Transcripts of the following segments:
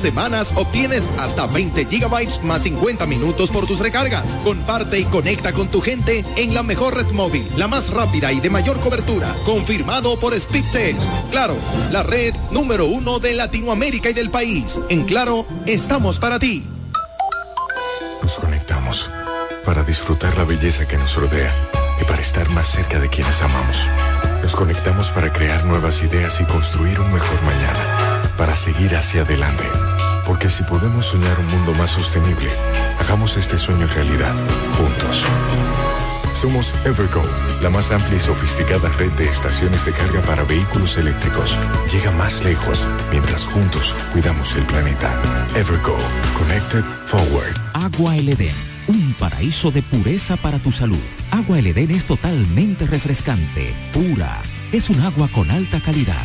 semanas obtienes hasta 20 gigabytes más 50 minutos por tus recargas. Comparte y conecta con tu gente en la mejor red móvil, la más rápida y de mayor cobertura, confirmado por Speedtest. Claro, la red número uno de Latinoamérica y del país. En Claro, estamos para ti. Nos conectamos para disfrutar la belleza que nos rodea y para estar más cerca de quienes amamos. Nos conectamos para crear nuevas ideas y construir un mejor mañana para seguir hacia adelante. Porque si podemos soñar un mundo más sostenible, hagamos este sueño realidad, juntos. Somos Evergo, la más amplia y sofisticada red de estaciones de carga para vehículos eléctricos. Llega más lejos mientras juntos cuidamos el planeta. Evergo, Connected Forward. Agua El Edén, un paraíso de pureza para tu salud. Agua El Edén es totalmente refrescante, pura. Es un agua con alta calidad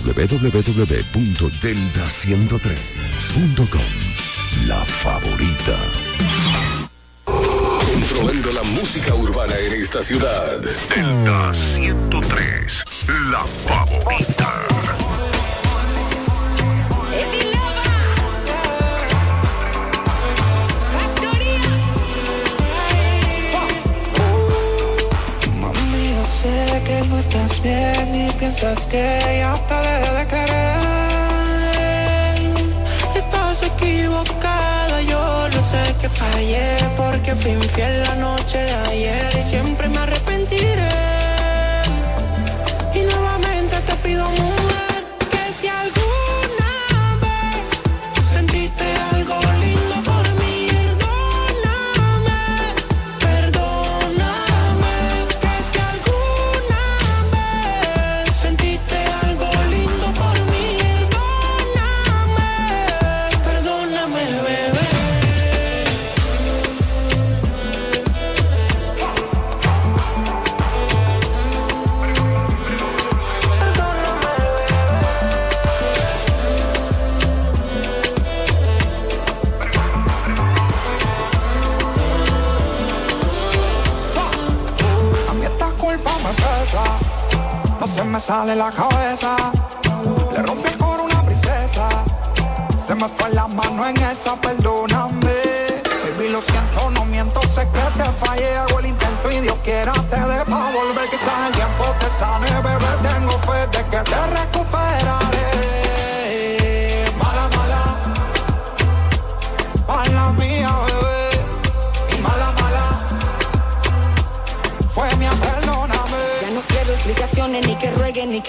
www.delta103.com. La favorita. Controlando la música urbana en esta ciudad. Delta 103. La favorita. Que no estás bien y piensas que ya te dejé de querer. Estás equivocada, yo lo sé que fallé porque fui infiel la noche de ayer y siempre me arrepentiré. Y nuevamente te pido mujer me sale la cabeza. Le rompí por una princesa. Se me fue la mano en esa, perdóname.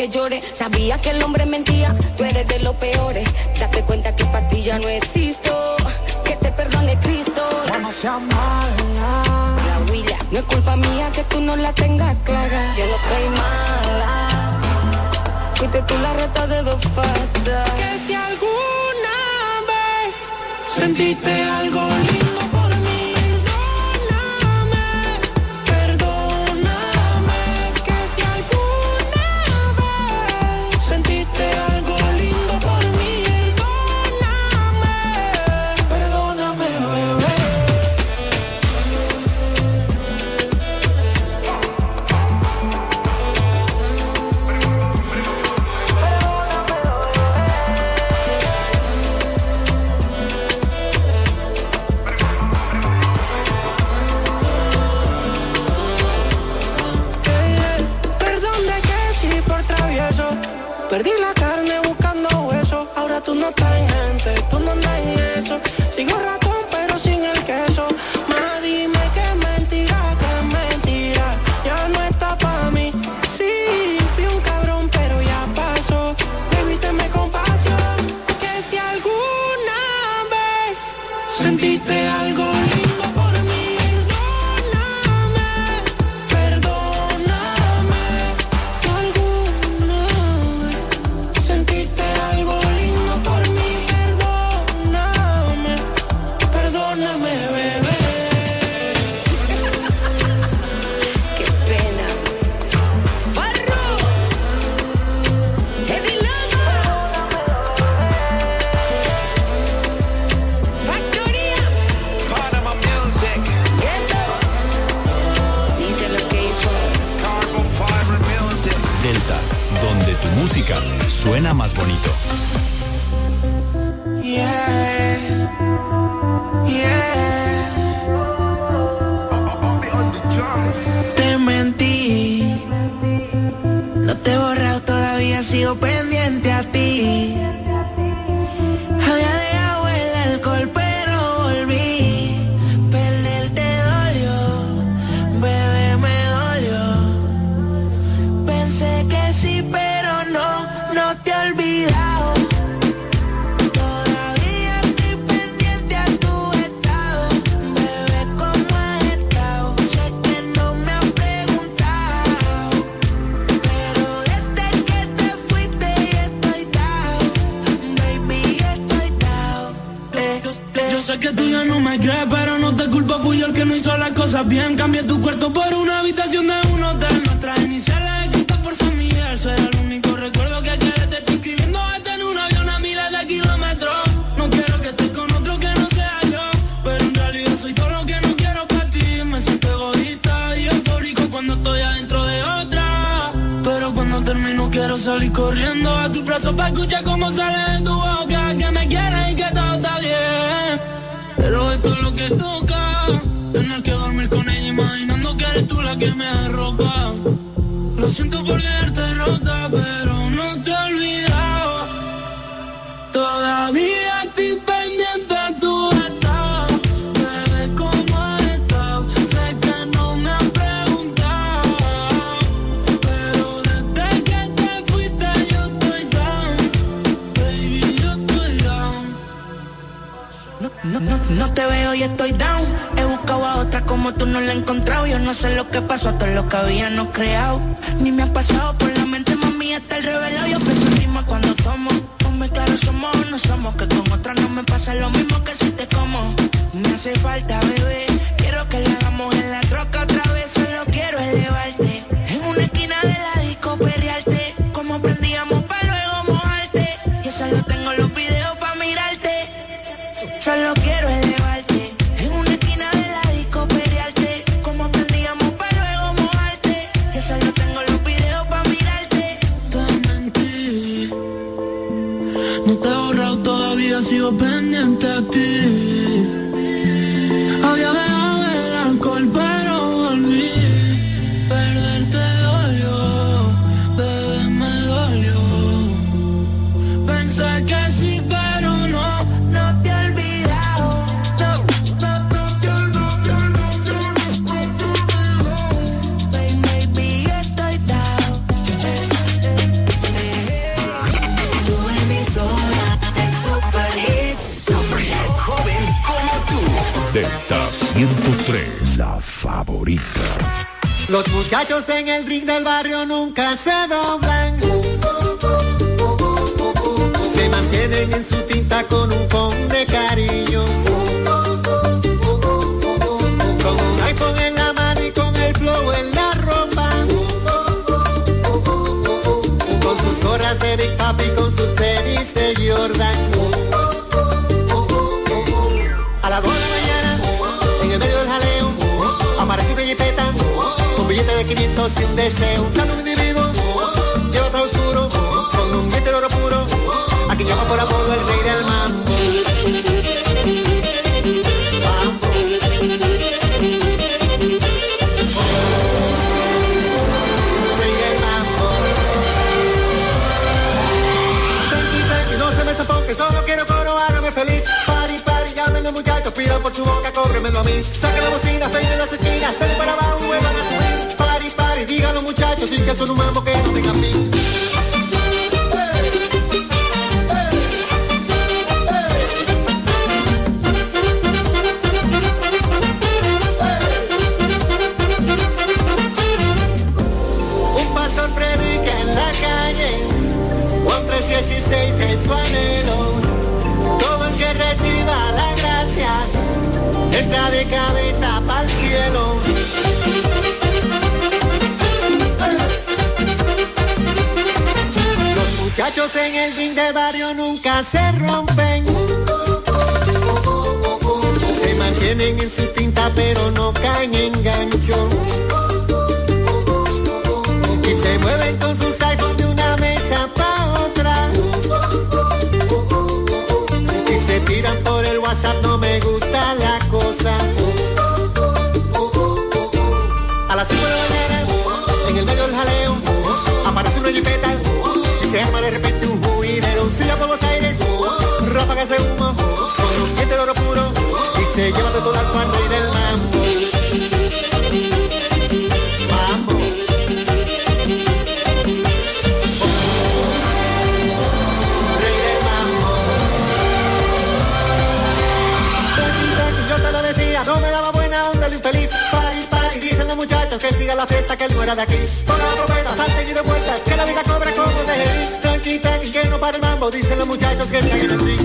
Que llore. Sabía que el hombre mentía, tú eres de los peores. Date cuenta que para ti ya no existo. Que te perdone Cristo. no seas mala. La huila. No es culpa mía que tú no la tengas clara. Yo no soy mala. Fuiste tú la reta de dos patas. Que si alguna vez sentiste algo lindo estoy down. He buscado a otra como tú no la he encontrado. Yo no sé lo que pasó, todo lo que habíamos creado. Ni me ha pasado por la mente, mami, está el revelado. Yo pienso encima cuando tomo. Ponme claro, somos o no somos. Que con otra no me pasa lo mismo que si te como. Me hace falta, bebé. Quiero que la hagamos en la troca otra vez. Solo quiero elevarte. Los muchachos en el ring del barrio nunca se doblan. Se mantienen en su tinta con un con de cariño. si un deseo, un sano individuo, lleva oscuro, con un diente de oro puro, a quien llama por apodo el rey del mambo. Solo quiero coro, hágame feliz. Pari, pari, llámenle muchacho, pida por su boca, cóbremelo a mí. decir que son un mambo que no tenga fin. Muchachos en el ring de barrio nunca se rompen. Se mantienen en su tinta pero no caen en gancho. Y se mueven con sus iPhones de una mesa para otra. Y se tiran por el WhatsApp, no me gusta la cosa. Se lleva de todo al cuarto y del mambo. Mambo. Rey del mambo. Yo te lo decía, no me daba buena onda de infeliz. Para y dicen los muchachos que siga la fiesta, que él no era de aquí. Ponga la trompeta, salte y de vueltas, que la vida cobra como de él. Tranqui, tranqui, que no para el mambo, dicen los muchachos que están en el ring.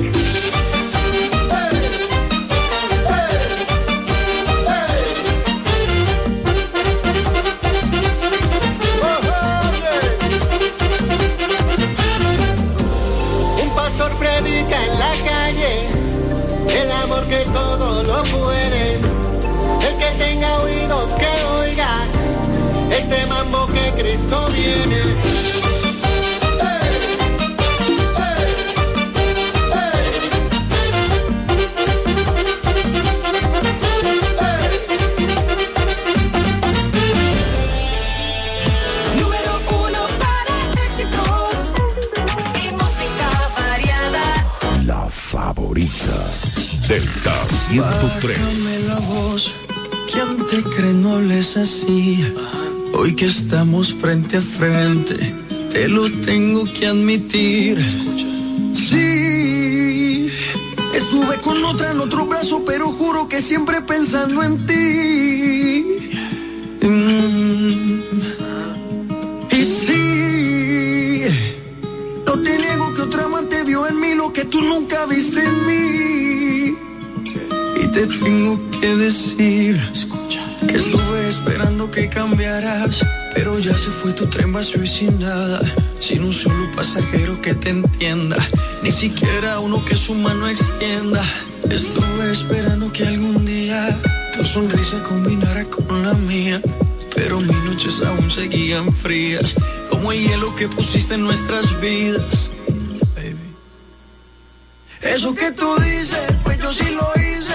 Les así? Hoy que estamos frente a frente, te lo tengo que admitir. Sí, estuve con otra en otro brazo, pero juro que siempre pensando en ti. Mm. Y sí, no te niego que otra amante vio en mí lo que tú nunca viste en mí. Y te tengo que decir se fue tu tren vacío y sin sin un solo pasajero que te entienda, ni siquiera uno que su mano extienda. Estuve esperando que algún día tu sonrisa combinara con la mía, pero mis noches aún seguían frías, como el hielo que pusiste en nuestras vidas. Eso que tú dices, pues yo sí lo hice,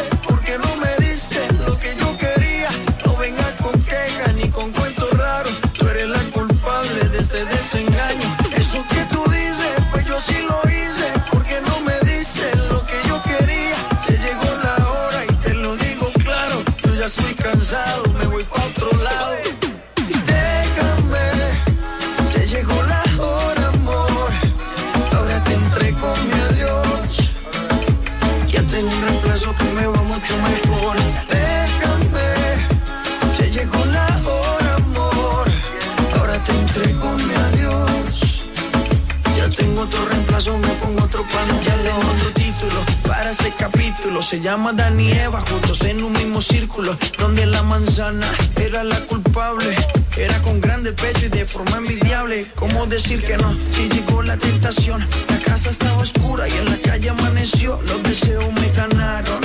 capítulo. Se llama Dani y Eva, juntos en un mismo círculo. Donde la manzana era la culpable. Era con grande pecho y de forma envidiable. ¿Cómo decir que no? Si llegó la tentación. La casa estaba oscura y en la calle amaneció. Los deseos me ganaron.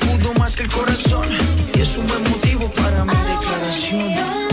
Pudo más que el corazón. Y es un buen motivo para mi declaración.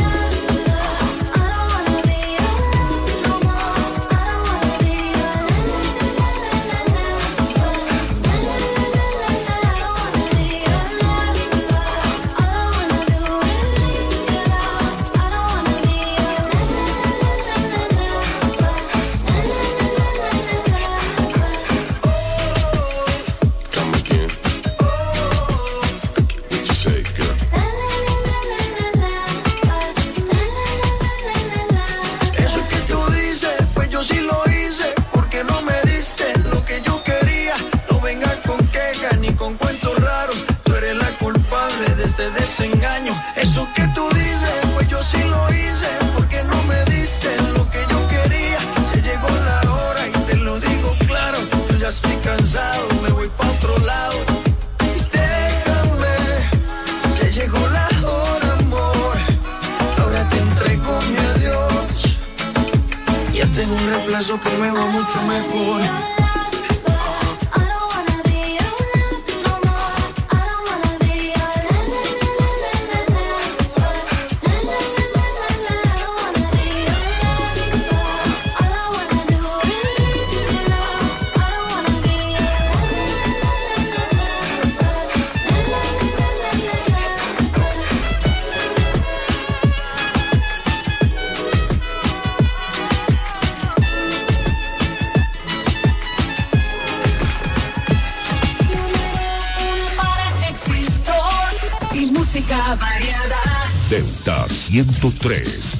103.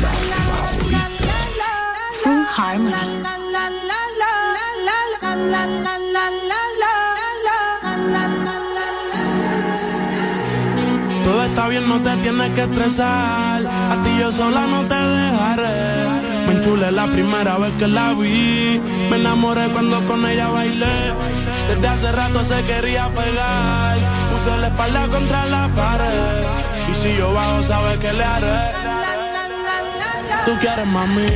La favorita. Full Harmony. Todo está bien, no te tienes que estresar. A ti yo sola no te dejaré. Me enchulé la primera vez que la vi. Me enamoré cuando con ella bailé. Desde hace rato se quería pegar. Puse la espalda contra la pared. Si yo bajo, sabes que le haré. Tú quieres mami.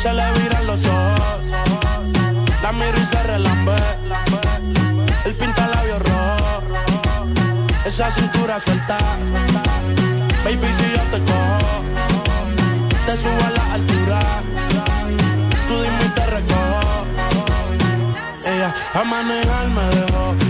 Se le viran los ojos. La miro y se relambe. El pinta labios rojo. Esa cintura suelta. Baby, si yo te cojo, te subo a la altura. Tú dime y te recojo. Ella a manejar me dejó.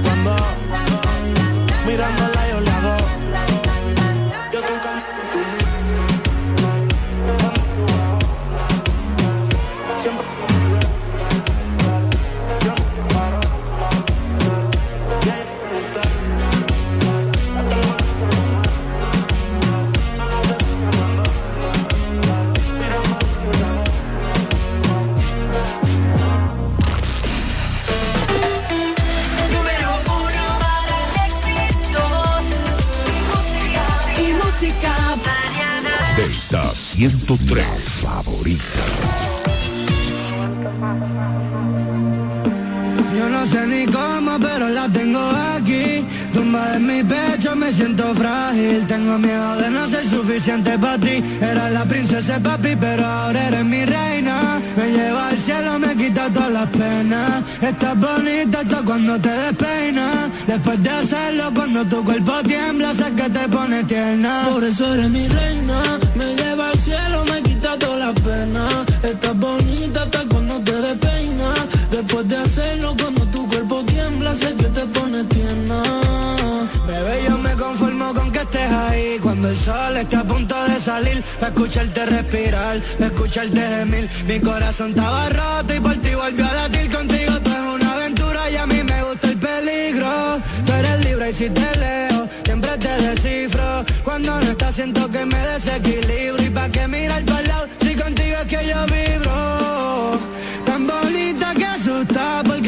Cuando mirándola 103. La favorita. Yo no sé ni cómo, pero la tengo aquí. Tumba en mi pecho, me siento frágil. Tengo miedo de no ser suficiente para ti. Era la princesa papi, pero ahora eres mi reina. Me lleva al cielo, me quita todas las penas. Estás bonita hasta cuando te despeinas. Después de hacerlo, cuando tu cuerpo tiembla, sé que te pone tierna. Por eso eres mi reina, me lleva al cielo, me quita toda la pena. Estás bonita hasta cuando te despeinas. Después de hacerlo, cuando tu cuerpo tiembla, sé que te pone tierna. Bebé, yo me conformo con que estés ahí. Cuando el sol esté a punto de salir Pa' escucharte respirar, pa' escucharte gemir. Mi corazón estaba roto y por ti volvió a latir. Contigo tú es una aventura y a mí me gusta el peligro. Tú eres libre y si te leo, siempre te descifro. Cuando no estás siento que me desequilibro. Y pa' que mirar para lado, si contigo es que yo vibro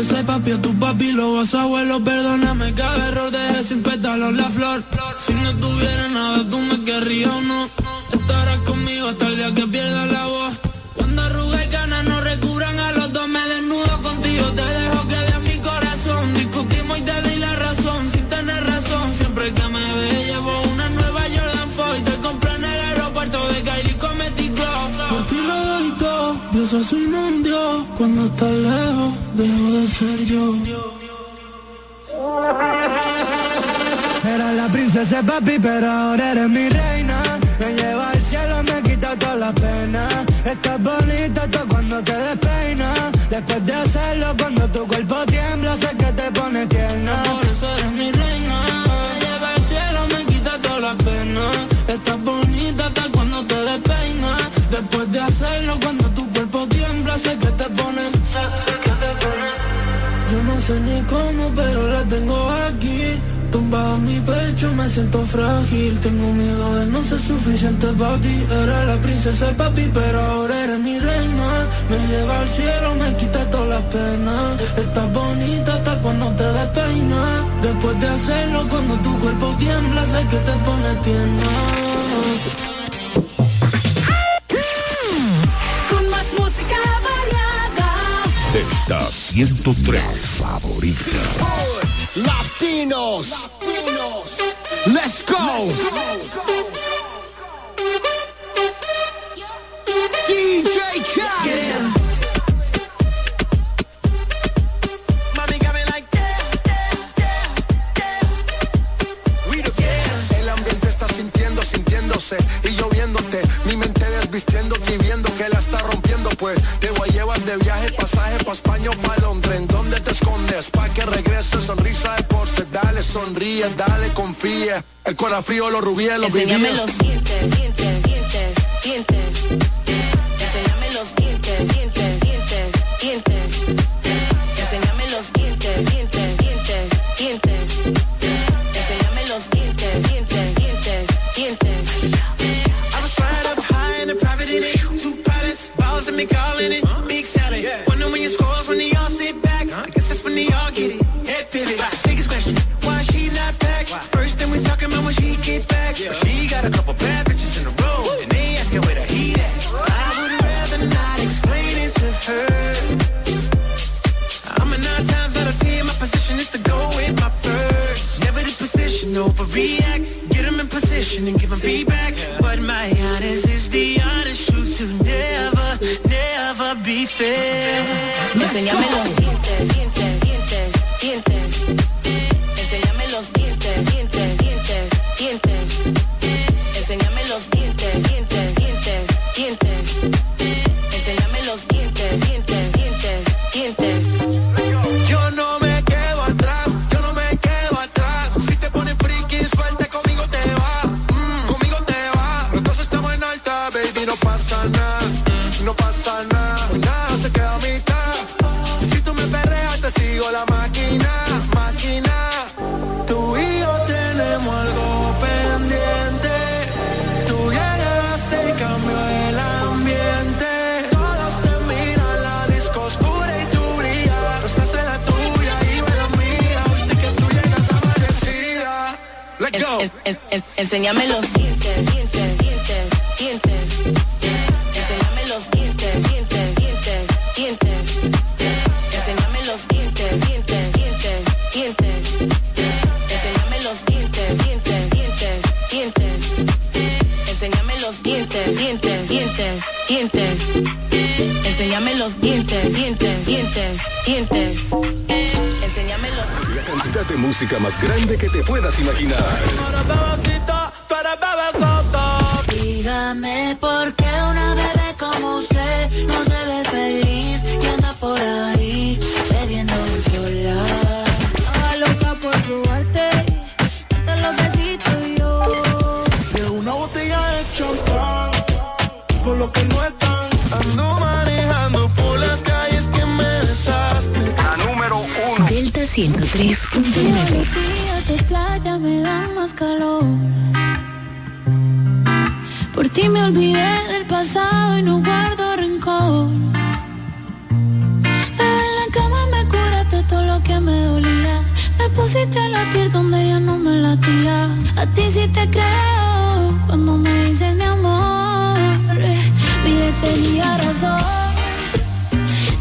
Y papi, a tu papi, vas a abuelo. Perdóname cada error, dejé sin pétalos la flor. Si no tuviera nada, tú me querrías o no. Estarás conmigo hasta el día que pierda la voz. Cuando arruga y ganas no recubran a los dos, me desnudo contigo. Te dejo que de mi corazón. Discutimos y te di la razón, sin tener razón. Siempre que me ve, llevo una nueva Jordan Foy. Te compré en el aeropuerto de Kylie Comedy Club. Por ti lo doy todo, Dios un Dios. Cuando estás lejos, dejo de ser yo. Era la princesa papi, pero ahora eres mi reina. Me lleva al cielo, me quita todas las penas. Estás bonita hasta cuando te despeinas. Después de hacerlo, cuando tu cuerpo tiembla, sé que te pone tierna. Por eso eres mi reina. Me lleva al cielo, me quita todas las penas. Estás bonita hasta cuando te despeinas. Después de hacerlo, cuando ni cómo, pero la tengo aquí. Tumbado en mi pecho, me siento frágil. Tengo miedo de no ser suficiente para ti. Era la princesa papi, pero ahora eres mi reina. Me lleva al cielo, me quita todas las penas. Estás bonita hasta cuando te despeinas. Después de hacerlo, cuando tu cuerpo tiembla, sé que te pone tierna. Delta 103. favorita. Latinos. Let's go. DJ Khaled. Like El ambiente está sintiendo, sintiéndose y lloviéndote. Mi mente desvistiéndote y viendo que la está rompiendo. De viaje, pasaje pa' España o pa' Londres. ¿En dónde te escondes? Pa' que regrese, sonrisa de porce. Dale, sonríe, dale, confía. El corazón frío, los rubíes, los Enséñame vivíes. los dientes, dientes, dientes, dientes. And me calling it. Big salad. Wonder when your scores when they all sit back. I guess that's when they all get it. Head pivot. Biggest question, why she not back? First thing we talking about when she get back. But she got a couple bad bitches in a row. And they asking where the heat at. I would rather not explain it to her. I'm a nine times out of ten. My position is to go with my first. Never the position, overreact. Get them in position and give them feedback. But never be pusiste a latir donde ya no me latía. A ti sí te creo cuando me dices mi amor. Mi ex tenía razón.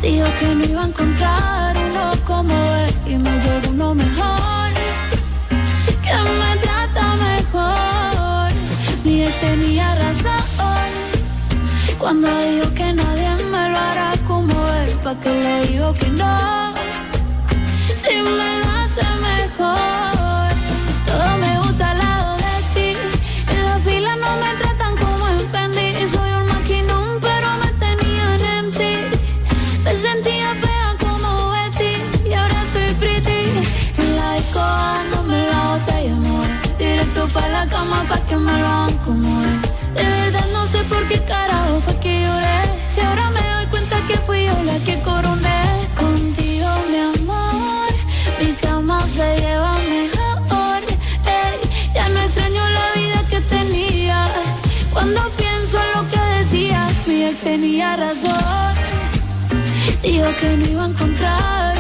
Dijo que no iba a encontrar uno como él y me llegó uno mejor que me trata mejor. Mi ex tenía razón cuando dijo que nadie me lo hará como él, pa' que le digo que no. Si me que me lo hagan como es. De verdad no sé por qué carajo fue que lloré. Si ahora me doy cuenta que fui yo la que coroné. Contigo, mi amor, mi cama se lleva mejor. Ey, ya no extraño la vida que tenía. Cuando pienso en lo que decía, mi ex tenía razón. Dijo que no iba a encontrar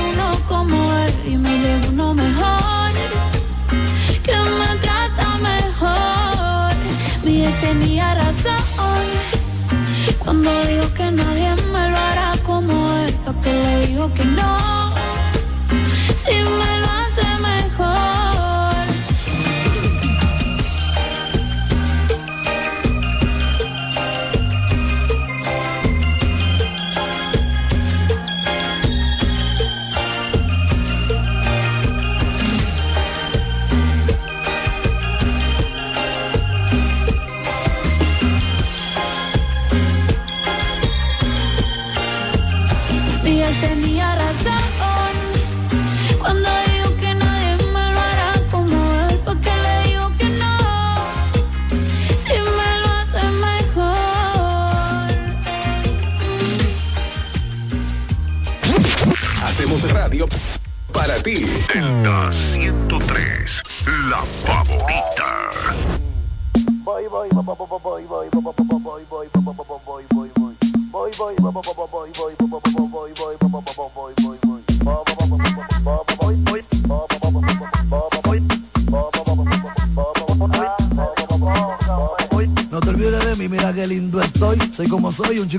cuando dijo que nadie me lo hará como él, porque le digo que no,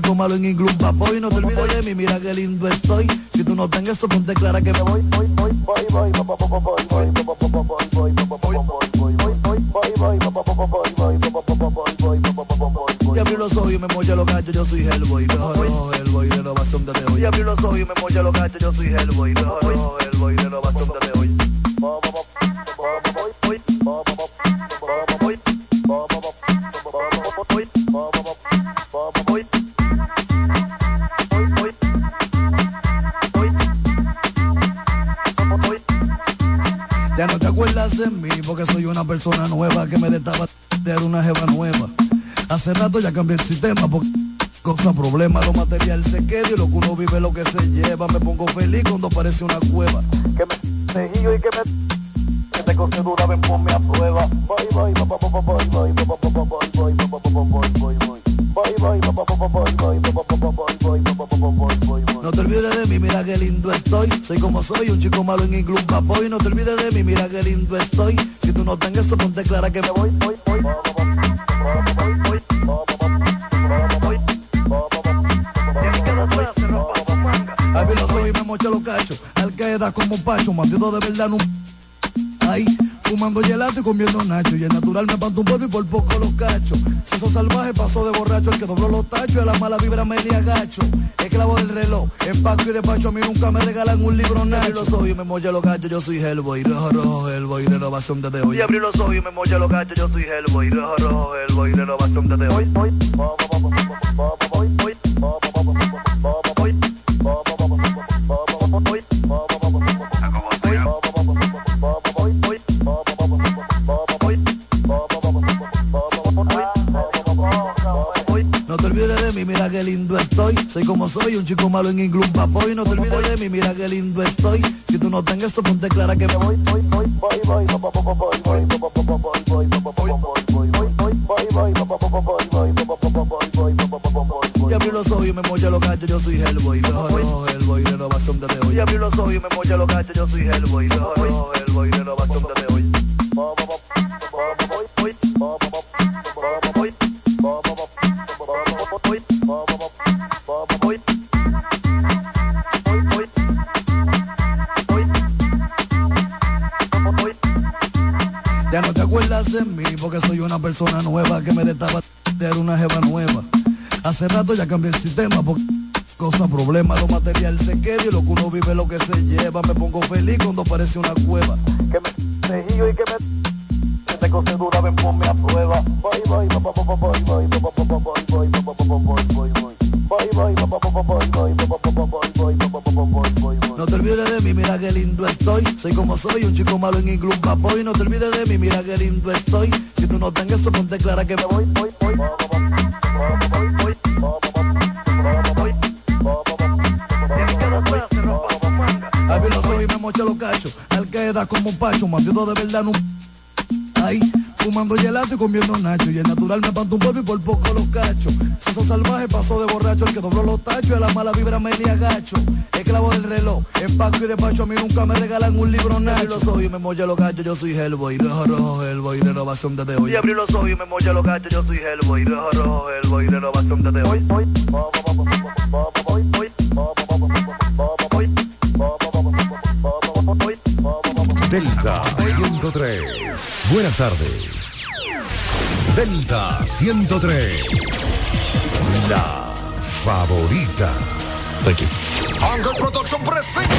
502 una cueva. Que me seguillo y que me que te concedo una vez ponme a prueba. Voy, voy, voy, voy, voy, voy, voy, voy, voy, voy, voy, voy, voy, voy, voy. Voy, voy, voy, voy, voy, voy, voy, voy, voy, voy, voy, voy, voy, voy, voy. No te olvides de mí, mira qué lindo estoy. Soy como soy, un chico malo en inglés, papoy. No te olvides de mí, mira qué lindo estoy. Si tú no tengas eso, ponte clara que me voy, voy, voy. Mocha los cachos. Queda como un pacho, bandido de verdad no. Ay, Fumando gelato y comiendo nacho. Y el natural me panto un polvo y por poco los cacho. Seso salvaje pasó de borracho. El que dobló los tachos y a la mala vibra me le agacho. Esclavo del reloj, empaco y despacho. A mí nunca me regalan un libro nacho. Abrí los ojos y me molla los gachos. Yo soy Hellboy. Rojo, rojo, Hellboy. Renovación desde hoy. Y abrí los ojos y me molla los gachos. Yo soy Hellboy. Rojo, rojo, Hellboy. Renovación desde hoy. hoy. Como soy, un chico malo en inglés, un papoy. No te olvides de mí, mira qué lindo estoy. Si tú no tengas eso, ponte clara que me voy. voy, voy, voy, voy, voy, voy, voy, voy, Y abrí los ojos y me molla los gallos, yo soy Hellboy. Rojo, Hellboy, renovación desde hoy. Y abrí los ojos y me molla los yo soy Hellboy. Rojo, Hellboy, renovación desde hoy. Porque soy una persona nueva que me destaba de una jeva nueva. Hace rato ya cambié el sistema porque cosa, problema, lo material se queda y lo que uno vive lo que se lleva. Me pongo feliz cuando parece una cueva. Que me seguido y que me cose dura, ven ponme a prueba. Bye bye, bye bye, bye bye, bye bye, bye bye, qué lindo estoy. Soy como soy, un chico malo en inglés, un papoy. No te olvides de mí, mira qué lindo estoy. Si tú no tengas eso, ponte clara que me voy, voy, voy. Abrí los ojos y me mocha los cachos. Al queda como un pacho, bandido de verdad, no. Ay, fumando gelato y comiendo nacho. Y el natural me panto un polvo y por poco los cacho. Seso salvaje pasó de borracho. El que dobló los tachos y a la mala vibra me le agacho. Esclavo del reloj, empaco y despacho. A mí nunca me regalan un libro nacho. Y los ojos y me molla los gachos. Yo soy Hellboy. Rojo, rojo, Hellboy. Renovación desde hoy. Y abrí los ojos y me molla los gachos. Yo soy Hellboy. Rojo, rojo, Hellboy. Renovación desde hoy. hoy. Delta 103. Buenas tardes. Delta 103. La favorita. Thank you. Angle Production presenta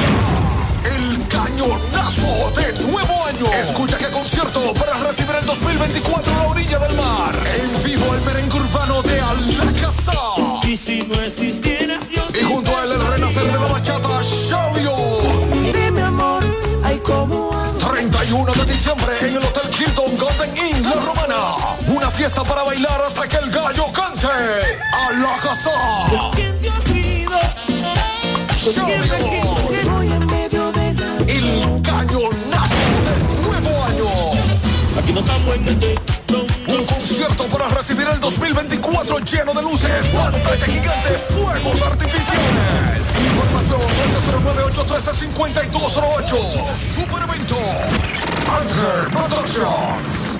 el cañonazo de nuevo año. Escucha qué concierto para recibir el 2024 a la orilla del mar. En vivo el merengue urbano de Alacazá. Y si no existieras yo Y junto a él el renacer de la bachata, Show Dime amor, ay como 31 de diciembre en el Hotel Hilton Golden Inn, La. Fiesta para bailar hasta que el gallo cante. Alacazá. ¿Quién te olvido? Show Voy en medio de la El cañonazo del nuevo año. Aquí no estamos en este Un concierto para recibir el 2024 lleno de luces, pantalla gigante, fuegos artificiales. Información 809-813-5208. Super evento. Anchor Productions.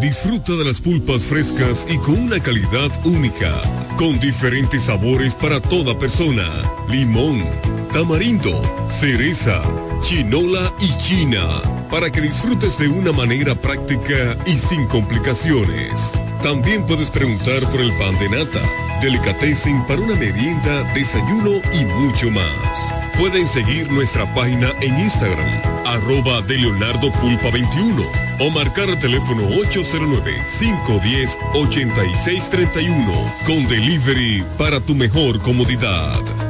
Disfruta de las pulpas frescas y con una calidad única, con diferentes sabores para toda persona. Limón, tamarindo, cereza, chinola y china, para que disfrutes de una manera práctica y sin complicaciones. También puedes preguntar por el pan de nata, delicatessen para una merienda, desayuno y mucho más. Pueden seguir nuestra página en Instagram, arroba de Leonardo Pulpa 21 o marcar el teléfono 809-510-8631 con delivery para tu mejor comodidad.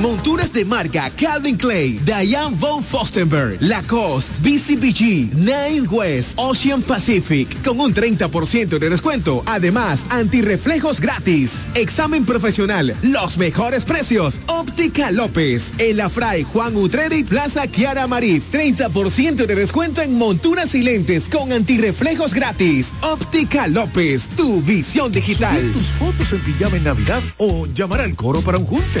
Monturas de marca Calvin Clay, Diane von Fostenberg, Lacoste, BCBG, Nine West, Ocean Pacific, con un 30% de descuento. Además, antirreflejos gratis. Examen profesional, los mejores precios. Óptica López, El Afray, Juan Utreri, Plaza Kiara Marí. 30% de descuento en monturas y lentes con antirreflejos gratis. Óptica López, tu visión digital. Tus fotos en pijama en Navidad o llamar al coro para un junte.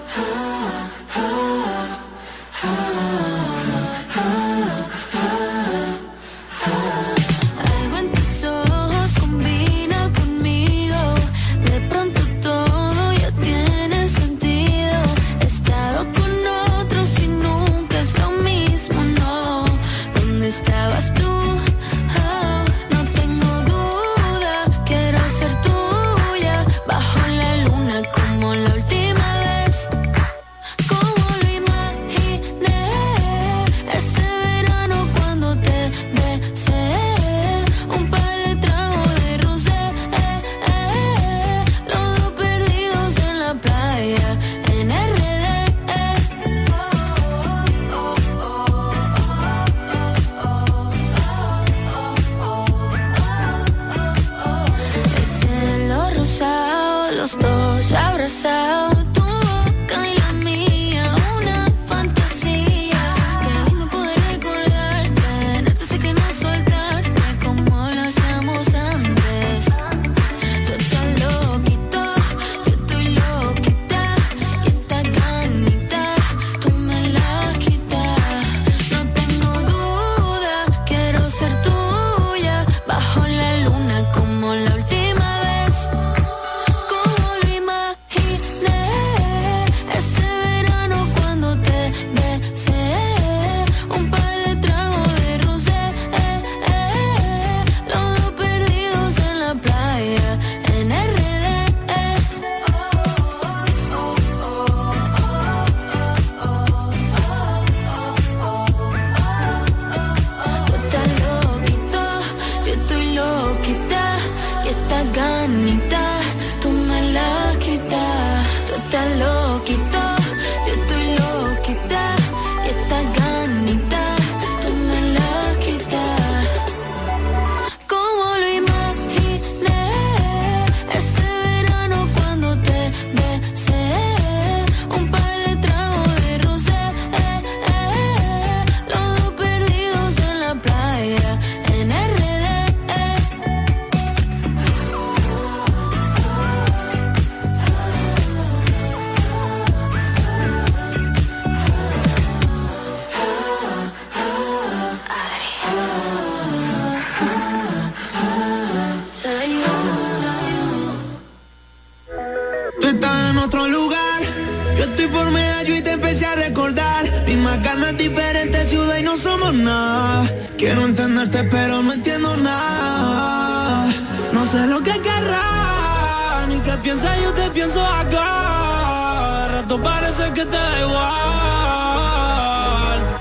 Pero no entiendo nada. No sé lo que querrás, ni qué piensas, yo te pienso acá. Rato parece que te da igual.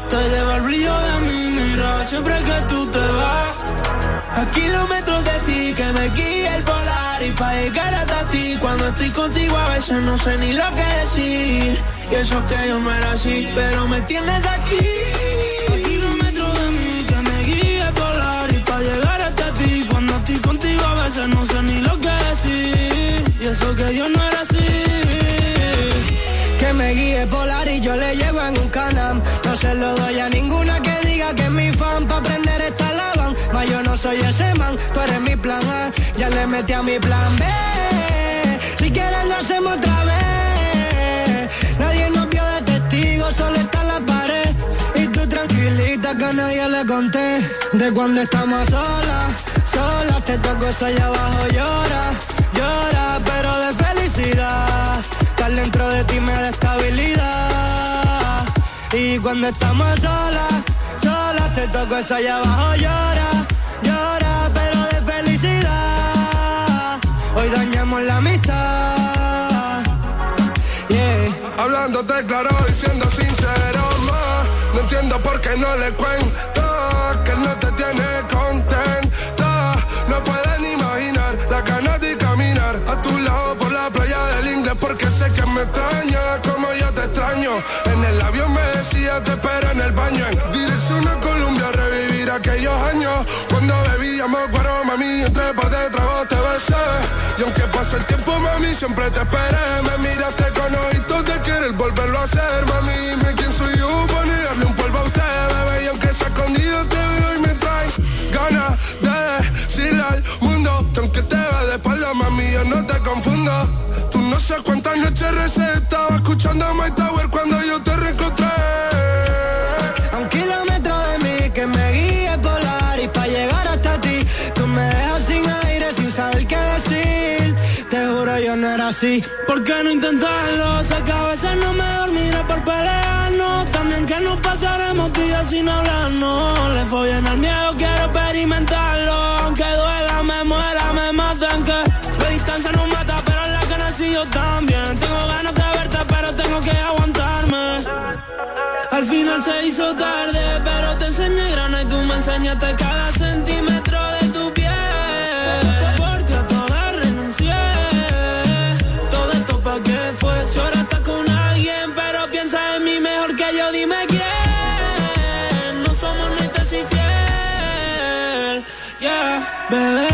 Te lleva el brillo de mi mirada siempre que tú te vas. A kilómetros de ti que me guía el polar y pa' llegar hasta ti cuando estoy contigo a veces no sé ni lo que decir y eso que yo no era así pero me tienes aquí decir y eso que yo no era así que me guíe polar y yo le llego en un canam. No se lo doy a ninguna que diga que es mi fan pa' aprender esta lavan. Ma yo no soy ese man, tú eres mi plan A. Ya le metí a mi plan B. Si quieres lo hacemos otra vez. Nadie nos vio de testigo, solo está la pared. Y tú tranquilita que a nadie le conté. De cuando estamos solas, solas te toco allá abajo llora, felicidad. Estar dentro de ti me da estabilidad. Y cuando estamos solas, solas te toco eso allá abajo llora, llora, pero de felicidad. Hoy dañamos la amistad. Yeah. Hablándote claro y siendo sincero, ma, no entiendo por qué no le cuento me extraña como yo te extraño. En el avión me decía te espero en el baño en dirección a Colombia revivir aquellos años. Cuando bebíamos cuero mami entre par de tragos te besé. Y aunque pase el tiempo mami siempre te esperé. Me miraste con ojitos de querer volverlo a hacer. Mami dime quién soy yo para negarle un polvo a usted bebé. Y aunque sea escondido te veo y me trae ganas de decirle al mundo que aunque te ve de espalda mami yo no te confundo no sé cuántas noches recé estaba escuchando My Tower cuando yo te reencontré. A un kilómetro de mí que me guíe polar y para llegar hasta ti. Tú me dejas sin aire sin saber qué decir. Te juro yo no era así. ¿Por qué no intentarlo? Sé que a veces no me dormiré por pelearnos. También que nos pasaremos días sin hablarnos. Le fue bien al miedo, quiero experimentarlo. Aunque duela, me muera, me maten Que la distancia no se hizo tarde, pero te enseñé grana Y tú me enseñaste cada centímetro de tu piel. Porque a todas renuncié. Todo esto pa' qué fue Si ahora estás con alguien Pero piensa en mí mejor que yo Dime quién. No somos ni te fiel. Yeah, bebé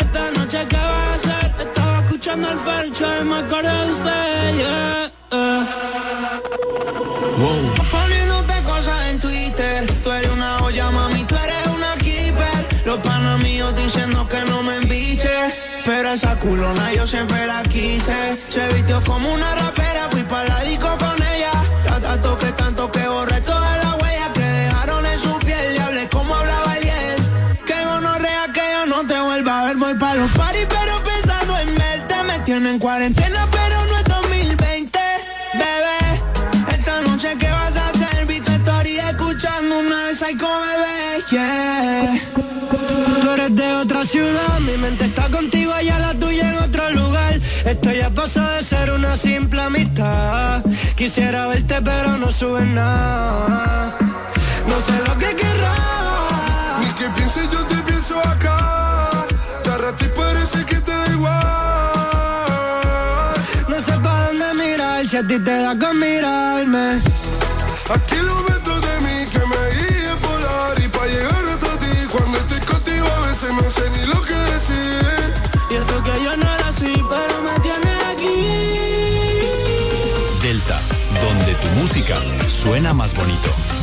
Esta noche qué vas a hacer Estaba escuchando el fercho Y me acordé de usted siempre la quise. Se vistió como una rapera, fui para la disco con ella. La tanto que tanto que borré todas las huellas Que dejaron en su piel. Y hablé como hablaba ayer. Que gonorrea que yo no te vuelva a ver Voy para los parties pero pensando en verte Me tienen en cuarentena Pasó de ser una simple amistad. Quisiera verte, pero no subes nada. No sé lo que querrás. Ni que pienses yo te pienso acá Te arrastro y parece que te da igual No sé para dónde mirar, si a ti te da con mirarme. A kilómetros de mí que me guíe polar Y para llegar hasta ti cuando estoy contigo a veces no sé ni lo que decir Y eso que yo no música suena más bonito.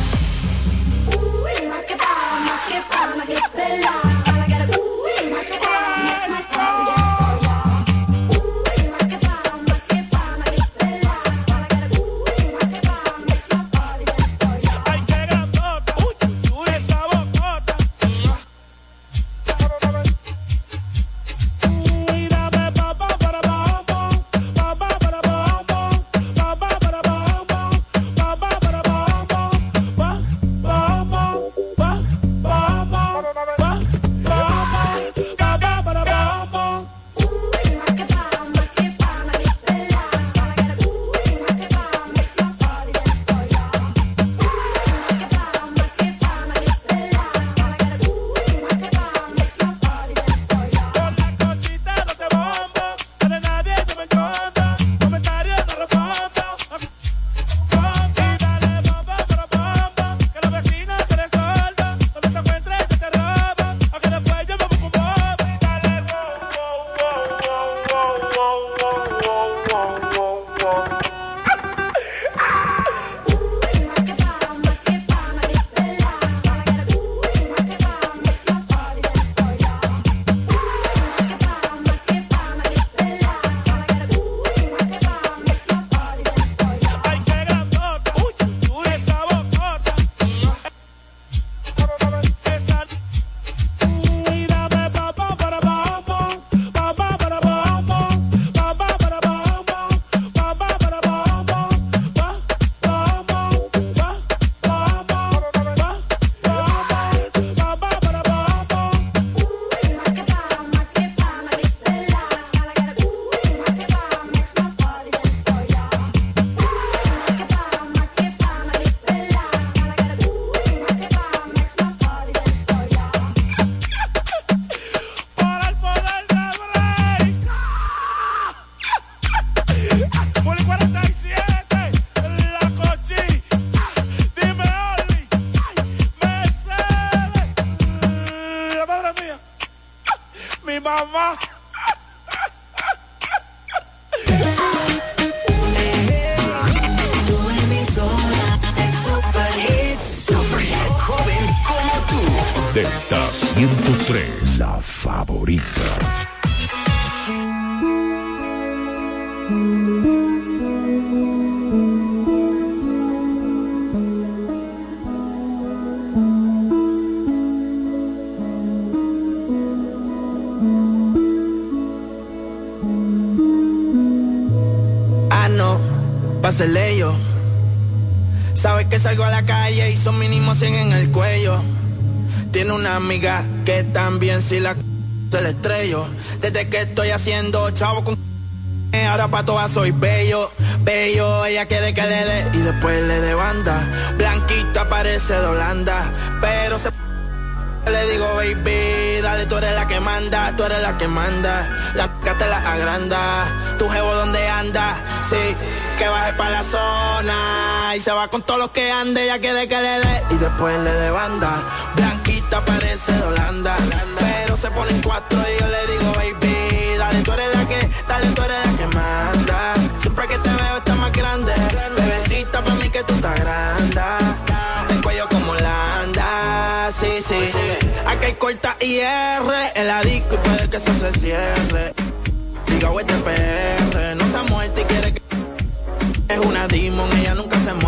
Tiene una amiga que también si la se le estrello. Desde que estoy haciendo chavo con ahora pa' todas soy bello, bello, ella quiere que le dé y después le dé banda. Blanquita parece de Holanda, pero se le digo, baby, dale, tú eres la que manda, tú eres la que manda. La c te la agranda, tu jevo donde anda, sí, que baje pa' la zona. Y se va con todos los que ande, ella quiere que le dé y después le dé banda. Blanquita parece de Holanda, pero se pone en cuatro y yo le digo, baby, dale, tú eres la que, dale, tú eres la que manda. Siempre que te veo está más grande, bebecita pa' mí que tú estás grande. El cuello como Holanda, sí, sí. Aquí hay corta y R en la disco y puede que eso se cierre. Diga, este PR, no se ha muerto y quiere que es una demon, ella nunca se muere.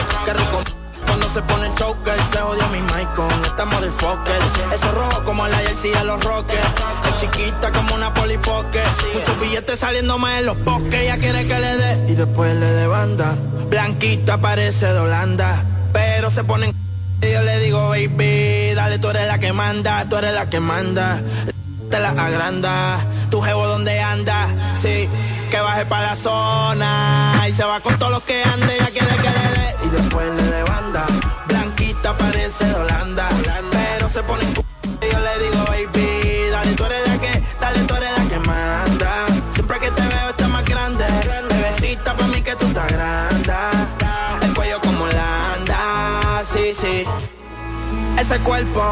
Se pone el choker, se jodió mi mic con esta motherfucker. Eso rojo como la jersey de los rockers. Es chiquita como una polipoque. Muchos billetes saliendo más en los bosques. Ella quiere que le dé y después le dé banda. Blanquita parece de Holanda, pero se pone en y yo le digo, baby, dale, tú eres la que manda, tú eres la que manda. Te la agranda, tu jevo donde anda, sí, que baje para la zona. Y se va con todos los que ande, ella quiere que le dé y después. Parece de Holanda, pero se pone en y yo le digo, baby, dale, tú eres la que, dale, tú eres la que manda. Siempre que te veo está más grande, bebecita pa' mí que tú estás grande. El cuello como Holanda, sí, sí. Ese cuerpo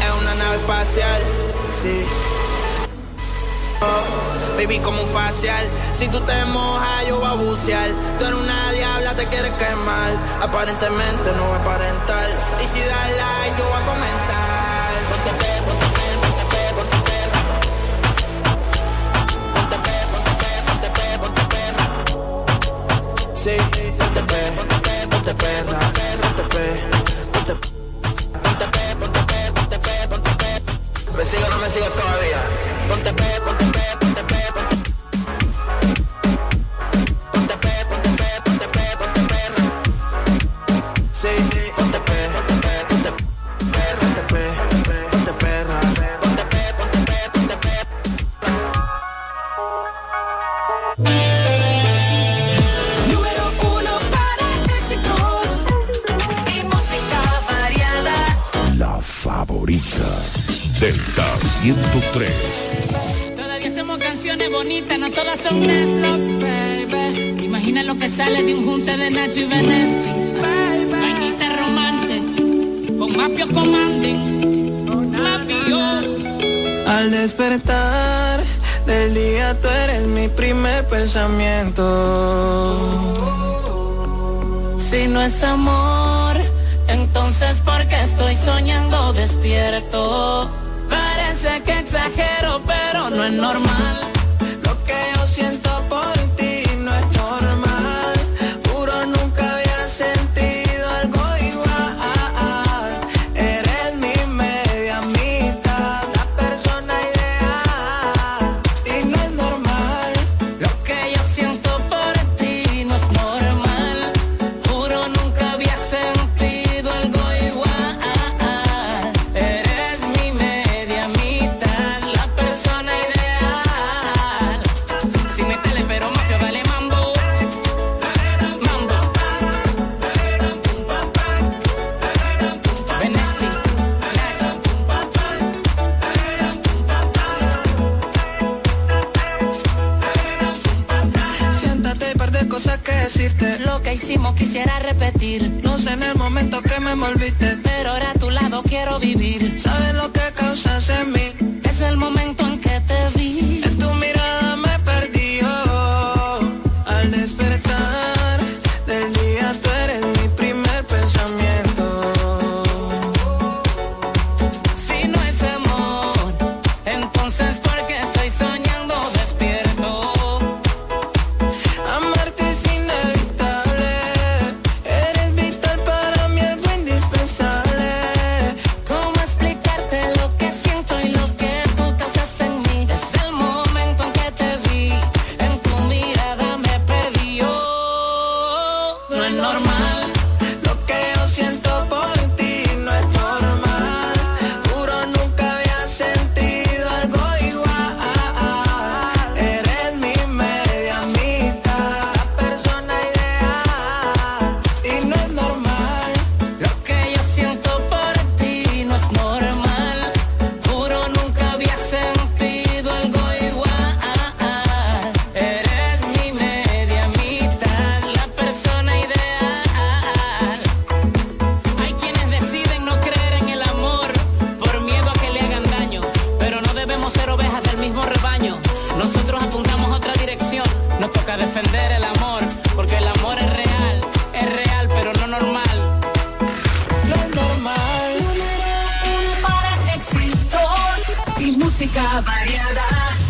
es una nave espacial, sí. Oh, baby, como un facial. Si tú te mojas, yo voy a bucear. Tú eres una diabla, te quieres quemar. Aparentemente no voy a aparentar. Y si das like, yo voy a comentar. Ponte pe, ponte pe, ponte pe, ponte perra. Ponte pe, ponte pe, ponte pe, ponte perra. Sí, ponte pe, ponte pe, ponte perra. Ponte pe, ponte pe. Ponte pe, ponte pe, ponte pe, ponte pe. ¿Me sigue o no me sigues todavía? Ponte pe, ponte pe, ponte pe, son baby. Imagina lo que sale de un junte de Nacho y Benesti. Vainita romántica, con Mafio Commanding. Al despertar del día tú eres mi primer pensamiento. Si no es amor, entonces ¿por qué estoy soñando despierto? Parece que exagero, pero no es normal.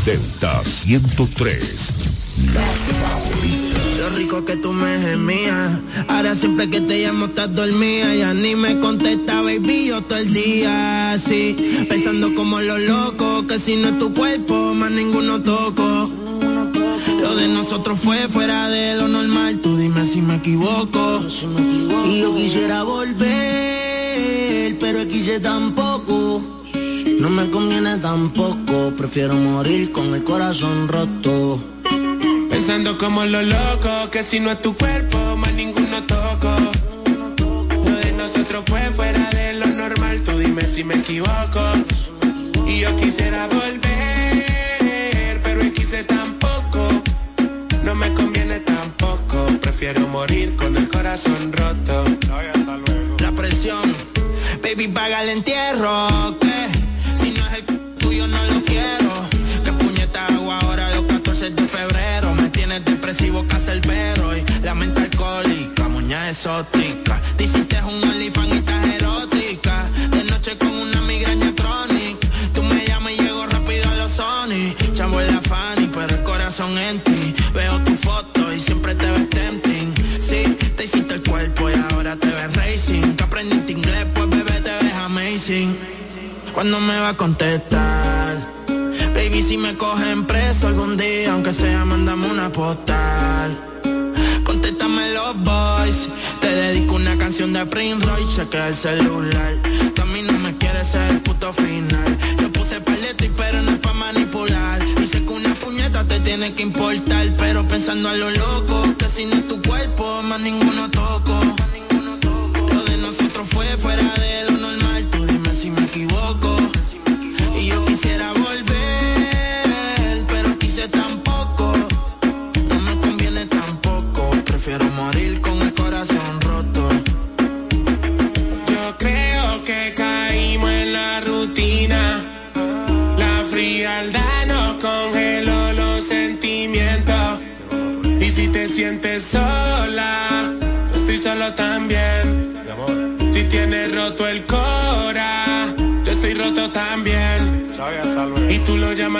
Delta 103, la favorita. Lo rico que tú me gemías. Ahora siempre que te llamo estás dormida. Ya ni me contesta, baby, yo todo el día así. Pensando como los locos, que si no es tu cuerpo, más ninguno toco. Lo de nosotros fue fuera de lo normal. Tú dime si me equivoco. Y yo quisiera volver, pero quise tampoco. No me conviene tampoco. Prefiero morir con el corazón roto. Pensando como los locos, que si no es tu cuerpo, más ninguno toco. Lo de nosotros fue fuera de lo normal, tú dime si me equivoco. Y yo quisiera volver, pero quise tampoco. No me conviene tampoco, prefiero morir con el corazón roto. La presión, baby, paga el entierro. Febrero. Me tienes depresivo, cacerbero. Y la mente alcohólica, moña exótica. Te hiciste un OnlyFans y estás erótica. De noche con una migraña crónica. Tú me llamas y llego rápido a los Sony. Chavo en la Fanny, pero el corazón en ti. Veo tu foto y siempre te ves tempting. Sí, te hiciste el cuerpo y ahora te ves racing. Que aprendiste inglés, pues bebé te ves amazing. ¿Cuándo me va a contestar? Baby, si me cogen preso algún día, aunque sea, mandame una postal. Contéstame los boys. Te dedico una canción de Prince Royce, chequea el celular. Tú a mí no me quieres ser el puto final. Yo puse paleto y pero no es pa' manipular. Sé que una puñeta te tiene que importar, pero pensando a lo loco, que si no es tu cuerpo, más ninguno toco.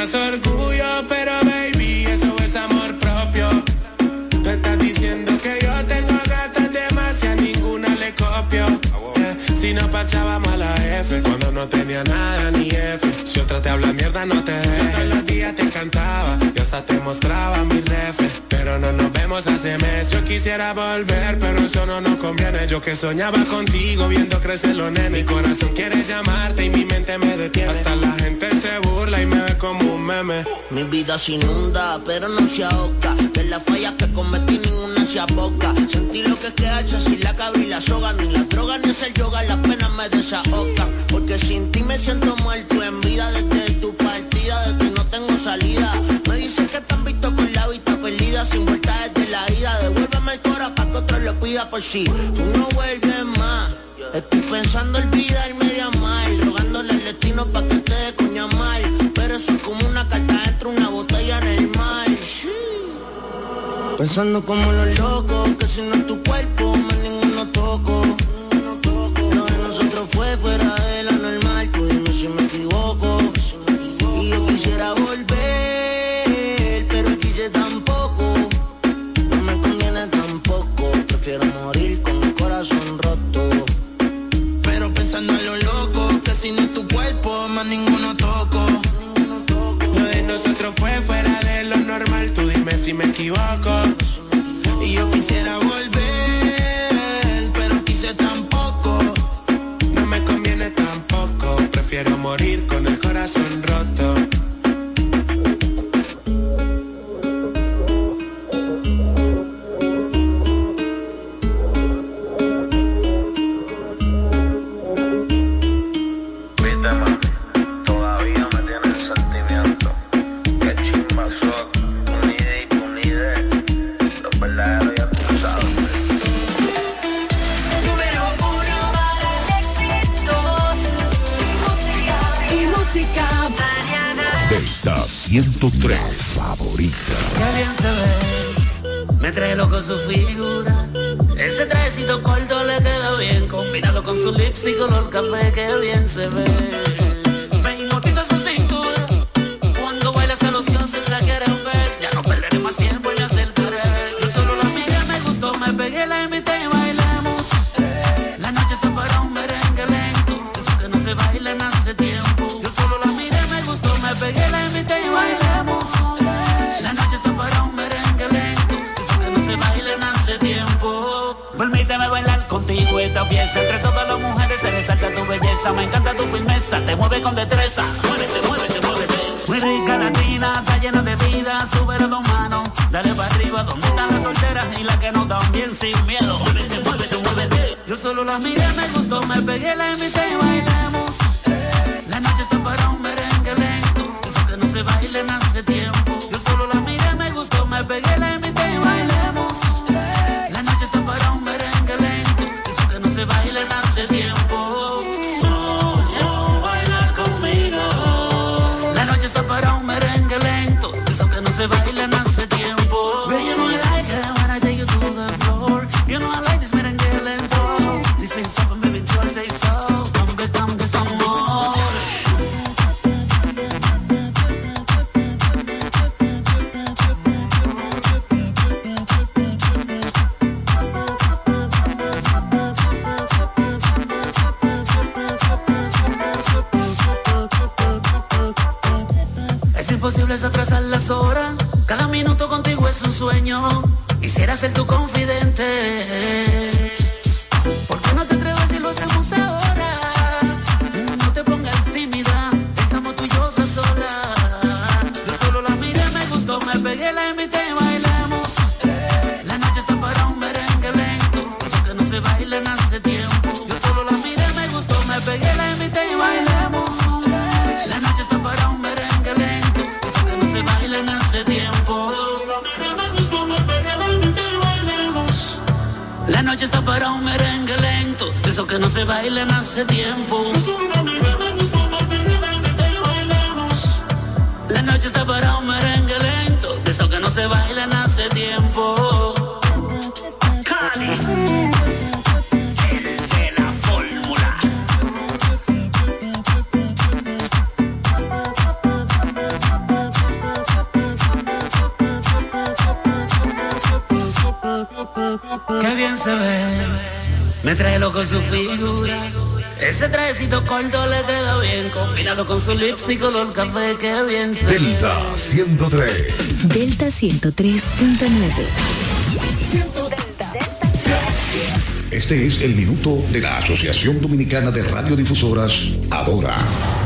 Llamas orgullo, pero baby, eso es amor propio. Tú estás diciendo que yo tengo gatas demasiado, ninguna le copio. Si no parchábamos la F, cuando no tenía nada ni F. Si otra te habla mierda, no te dejes. Todos los días te encantaba, y hasta te mostraba mi ref. Pero no nos vemos hace meses. Yo quisiera volver, pero eso no nos conviene. Yo que soñaba contigo, viendo crecer los nenes. Mi corazón quiere llamarte y mi mente me detiene. Hasta la gente se burla y me ve como un meme. Mi vida se inunda, pero no se ahoga. De las fallas que cometí, ninguna se aboca. Sentí lo que es quedarse sin la cabra y la soga. Ni la droga ni es el yoga, las penas me desahogan. Porque sin ti me siento muerto en vida. Desde tu partida, de ti no tengo salida. Me dicen que han visto con perdida sin vuelta desde la ida. Devuélveme el cora pa' que otro lo pida por si sí. tú no vuelves más. Estoy pensando olvidarme de amar, rogándole al destino pa' que te dé coña mal. Pero eso es como una carta entre una botella en el mar. Pensando como los locos, que si no es tu cuerpo más ninguno toco. Lo de nosotros fue fuera de lo normal, tú dime si me equivoco. Y yo quisiera Delta 103. Delta 103.9. Este es el minuto de la Asociación Dominicana de Radiodifusoras, Adora.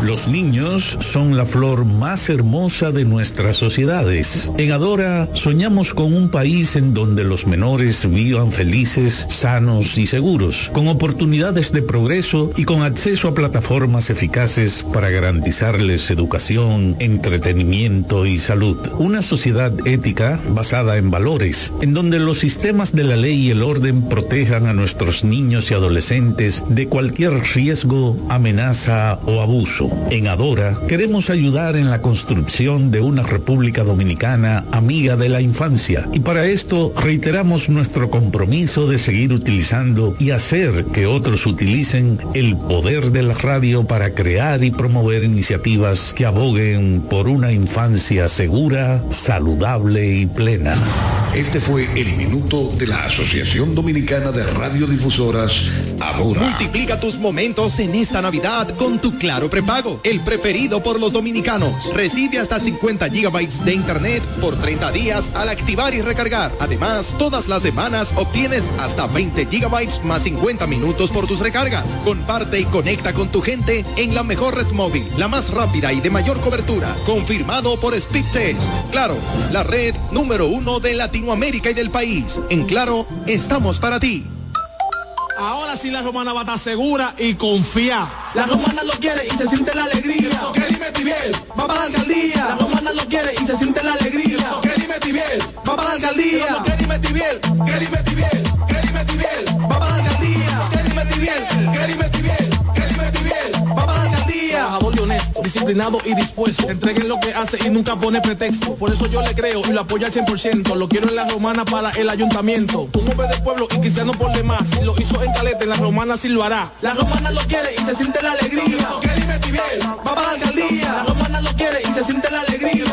Los niños son la flor más hermosa de nuestras sociedades. En Adora soñamos con un país en donde los menores vivan felices, sanos y seguros, con oportunidades de progreso y con acceso a plataformas eficaces para garantizarles educación, entretenimiento y salud. Una sociedad ética basada en valores, en donde los sistemas de la ley y el orden protejan a nuestros niños y adolescentes de cualquier riesgo, amenaza o abuso. En Adora queremos ayudar en la construcción de una República Dominicana amiga de la infancia y para esto reiteramos nuestro compromiso de seguir utilizando y hacer que otros utilicen el poder de la radio para crear y promover iniciativas que aboguen por una infancia segura, saludable y plena. Este fue el minuto de la Asociación Dominicana de Radiodifusoras, Adora. Multiplica tus momentos en esta Navidad con tu Claro El preferido por los dominicanos. Recibe hasta 50 gigabytes de internet por 30 días al activar y recargar. Además, todas las semanas obtienes hasta 20 gigabytes más 50 minutos por tus recargas. Comparte y conecta con tu gente en la mejor red móvil, la más rápida y de mayor cobertura. Confirmado por Speed Test. Claro, la red número uno de Latinoamérica y del país. En Claro, estamos para ti. Ahora sí la romana va a estar segura y confía. La romana lo quiere y se siente la alegría. Porque dime Tibiel, va para la alcaldía. La romana lo quiere y se siente la alegría. Porque dime Tibiel, va para la alcaldía. Que dime Tibiel, que dime Tibiel, que dime Tibiel, va para la alcaldía. Que dime Tibiel, que dime Tibiel, disciplinado y dispuesto. Entreguen lo que hace y nunca pone pretexto. Por eso yo le creo y lo apoyo al 100%. Lo quiero en la romana para el ayuntamiento. Un hombre de pueblo y cristiano por demás. Si lo hizo en Caleta, en la romana sí lo hará. La romana lo quiere y se siente la alegría. Porque dime va para la alcaldía. La romana lo quiere y se siente la alegría.